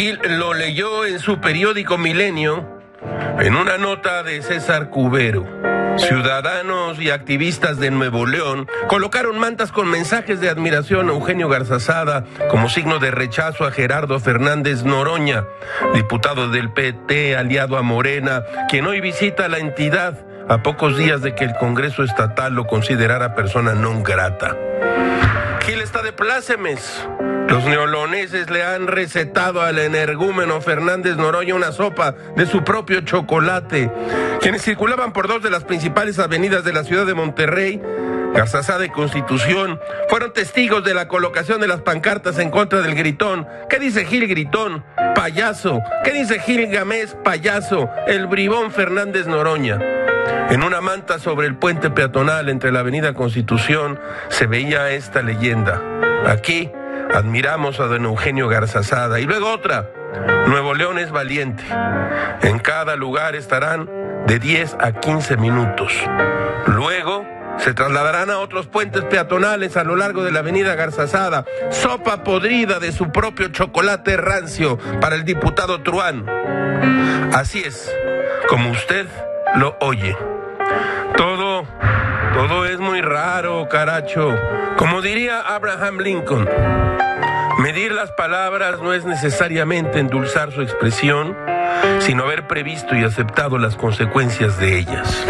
Gil lo leyó en su periódico Milenio en una nota de César Cubero. Ciudadanos y activistas de Nuevo León colocaron mantas con mensajes de admiración a Eugenio Garzazada como signo de rechazo a Gerardo Fernández Noroña, diputado del PT aliado a Morena, quien hoy visita la entidad a pocos días de que el Congreso Estatal lo considerara persona non grata. Gil está de plácemes. Los neoloneses le han recetado al energúmeno Fernández Noroña una sopa de su propio chocolate. Quienes circulaban por dos de las principales avenidas de la ciudad de Monterrey, Garzazada y Constitución, fueron testigos de la colocación de las pancartas en contra del gritón. ¿Qué dice Gil Gritón? Payaso. ¿Qué dice Gil Gamés? Payaso. El bribón Fernández Noroña. En una manta sobre el puente peatonal entre la avenida Constitución se veía esta leyenda. Aquí admiramos a don Eugenio Garzazada. Y luego otra, Nuevo León es valiente. En cada lugar estarán de 10 a 15 minutos. Luego se trasladarán a otros puentes peatonales a lo largo de la avenida Garzazada. Sopa podrida de su propio chocolate rancio para el diputado Truán. Así es, como usted lo oye. Todo, todo es muy raro, caracho. Como diría Abraham Lincoln, medir las palabras no es necesariamente endulzar su expresión, sino haber previsto y aceptado las consecuencias de ellas.